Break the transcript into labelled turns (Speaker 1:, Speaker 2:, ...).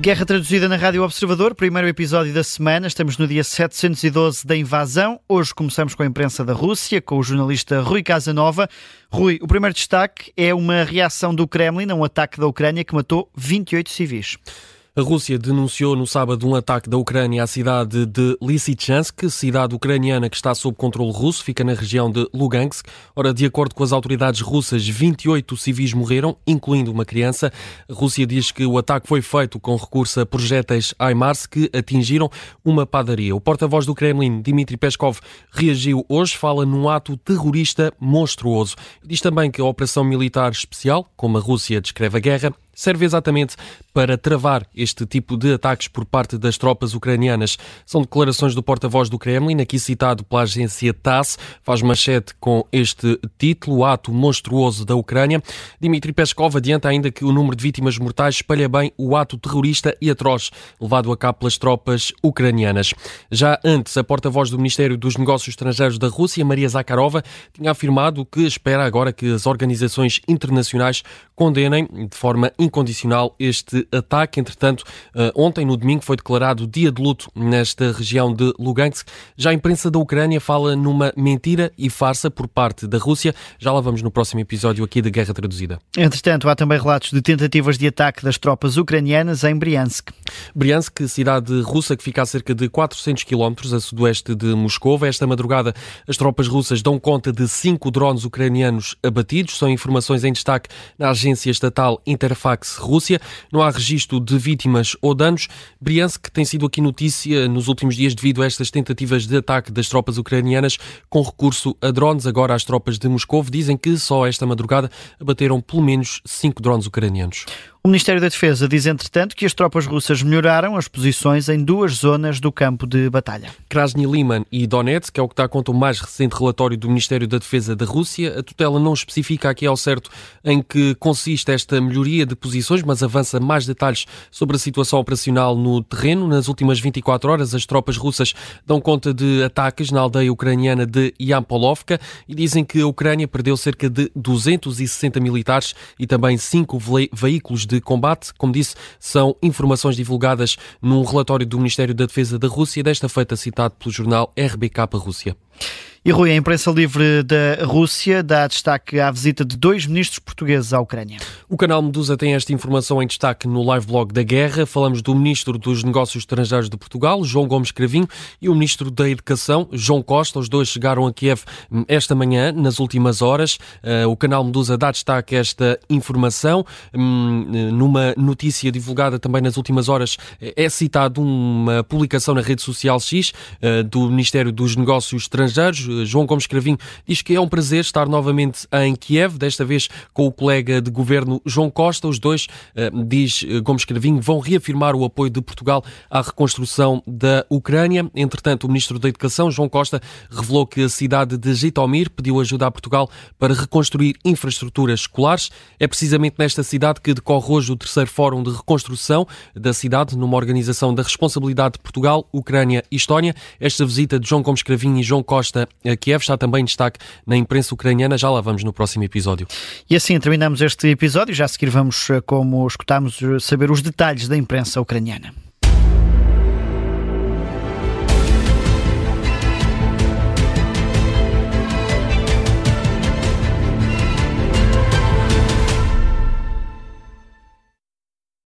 Speaker 1: Guerra traduzida na Rádio Observador, primeiro episódio da semana. Estamos no dia 712 da invasão. Hoje começamos com a imprensa da Rússia, com o jornalista Rui Casanova. Rui, o primeiro destaque é uma reação do Kremlin a um ataque da Ucrânia que matou 28 civis.
Speaker 2: A Rússia denunciou no sábado um ataque da Ucrânia à cidade de Lysychansk, cidade ucraniana que está sob controle russo, fica na região de Lugansk. Ora, de acordo com as autoridades russas, 28 civis morreram, incluindo uma criança. A Rússia diz que o ataque foi feito com recurso a projéteis HIMARS que atingiram uma padaria. O porta-voz do Kremlin, Dmitry Peskov, reagiu hoje, fala num ato terrorista monstruoso. Diz também que a operação militar especial, como a Rússia descreve a guerra, serve exatamente para travar este tipo de ataques por parte das tropas ucranianas. São declarações do porta-voz do Kremlin, aqui citado pela agência TASS, faz manchete com este título, Ato Monstruoso da Ucrânia. Dmitry Peskov adianta ainda que o número de vítimas mortais espalha bem o ato terrorista e atroz levado a cabo pelas tropas ucranianas. Já antes, a porta-voz do Ministério dos Negócios Estrangeiros da Rússia, Maria Zakharova, tinha afirmado que espera agora que as organizações internacionais condenem de forma incondicional este ataque. Entretanto, eh, ontem, no domingo, foi declarado dia de luto nesta região de Lugansk. Já a imprensa da Ucrânia fala numa mentira e farsa por parte da Rússia. Já lá vamos no próximo episódio aqui de Guerra Traduzida.
Speaker 1: Entretanto, há também relatos de tentativas de ataque das tropas ucranianas em Briansk.
Speaker 2: Briansk, cidade russa que fica a cerca de 400 quilómetros a sudoeste de Moscou. Esta madrugada, as tropas russas dão conta de cinco drones ucranianos abatidos. São informações em destaque na agência estatal Interfax Rússia. Não há registro de vítimas ou danos. Briansk tem sido aqui notícia nos últimos dias devido a estas tentativas de ataque das tropas ucranianas com recurso a drones. Agora as tropas de Moscou dizem que só esta madrugada abateram pelo menos cinco drones ucranianos.
Speaker 1: O Ministério da Defesa diz, entretanto, que as tropas russas melhoraram as posições em duas zonas do campo de batalha.
Speaker 2: Krasny Liman e Donetsk, que é o que está a conta o mais recente relatório do Ministério da Defesa da Rússia. A tutela não especifica aqui ao certo em que consiste esta melhoria de posições, mas avança mais detalhes sobre a situação operacional no terreno. Nas últimas 24 horas, as tropas russas dão conta de ataques na aldeia ucraniana de Yampolovka e dizem que a Ucrânia perdeu cerca de 260 militares e também cinco veículos de combate. Como disse, são informações divulgadas num relatório do Ministério da Defesa da Rússia, desta feita citado pelo jornal RBK Rússia.
Speaker 1: E Rui, a imprensa livre da Rússia dá destaque à visita de dois ministros portugueses à Ucrânia.
Speaker 2: O canal Medusa tem esta informação em destaque no live blog da guerra. Falamos do ministro dos Negócios Estrangeiros de Portugal, João Gomes Cravinho, e o ministro da Educação, João Costa. Os dois chegaram a Kiev hum, esta manhã, nas últimas horas. Uh, o canal Medusa dá destaque a esta informação. Um, numa notícia divulgada também nas últimas horas, é citado uma publicação na rede social X do Ministério dos Negócios Estrangeiros João Gomes Cravinho, diz que é um prazer estar novamente em Kiev, desta vez com o colega de governo João Costa. Os dois, eh, diz eh, Gomes Cravinho, vão reafirmar o apoio de Portugal à reconstrução da Ucrânia. Entretanto, o ministro da Educação, João Costa, revelou que a cidade de Jitomir pediu ajuda a Portugal para reconstruir infraestruturas escolares. É precisamente nesta cidade que decorre hoje o terceiro Fórum de Reconstrução da cidade, numa organização da responsabilidade de Portugal, Ucrânia e Estónia. Esta visita de João Gomes Cravinho e João Costa Kiev está também em destaque na imprensa ucraniana. Já lá vamos no próximo episódio.
Speaker 1: E assim terminamos este episódio. Já a seguir vamos, eh, como escutámos, eh, saber os detalhes da imprensa ucraniana.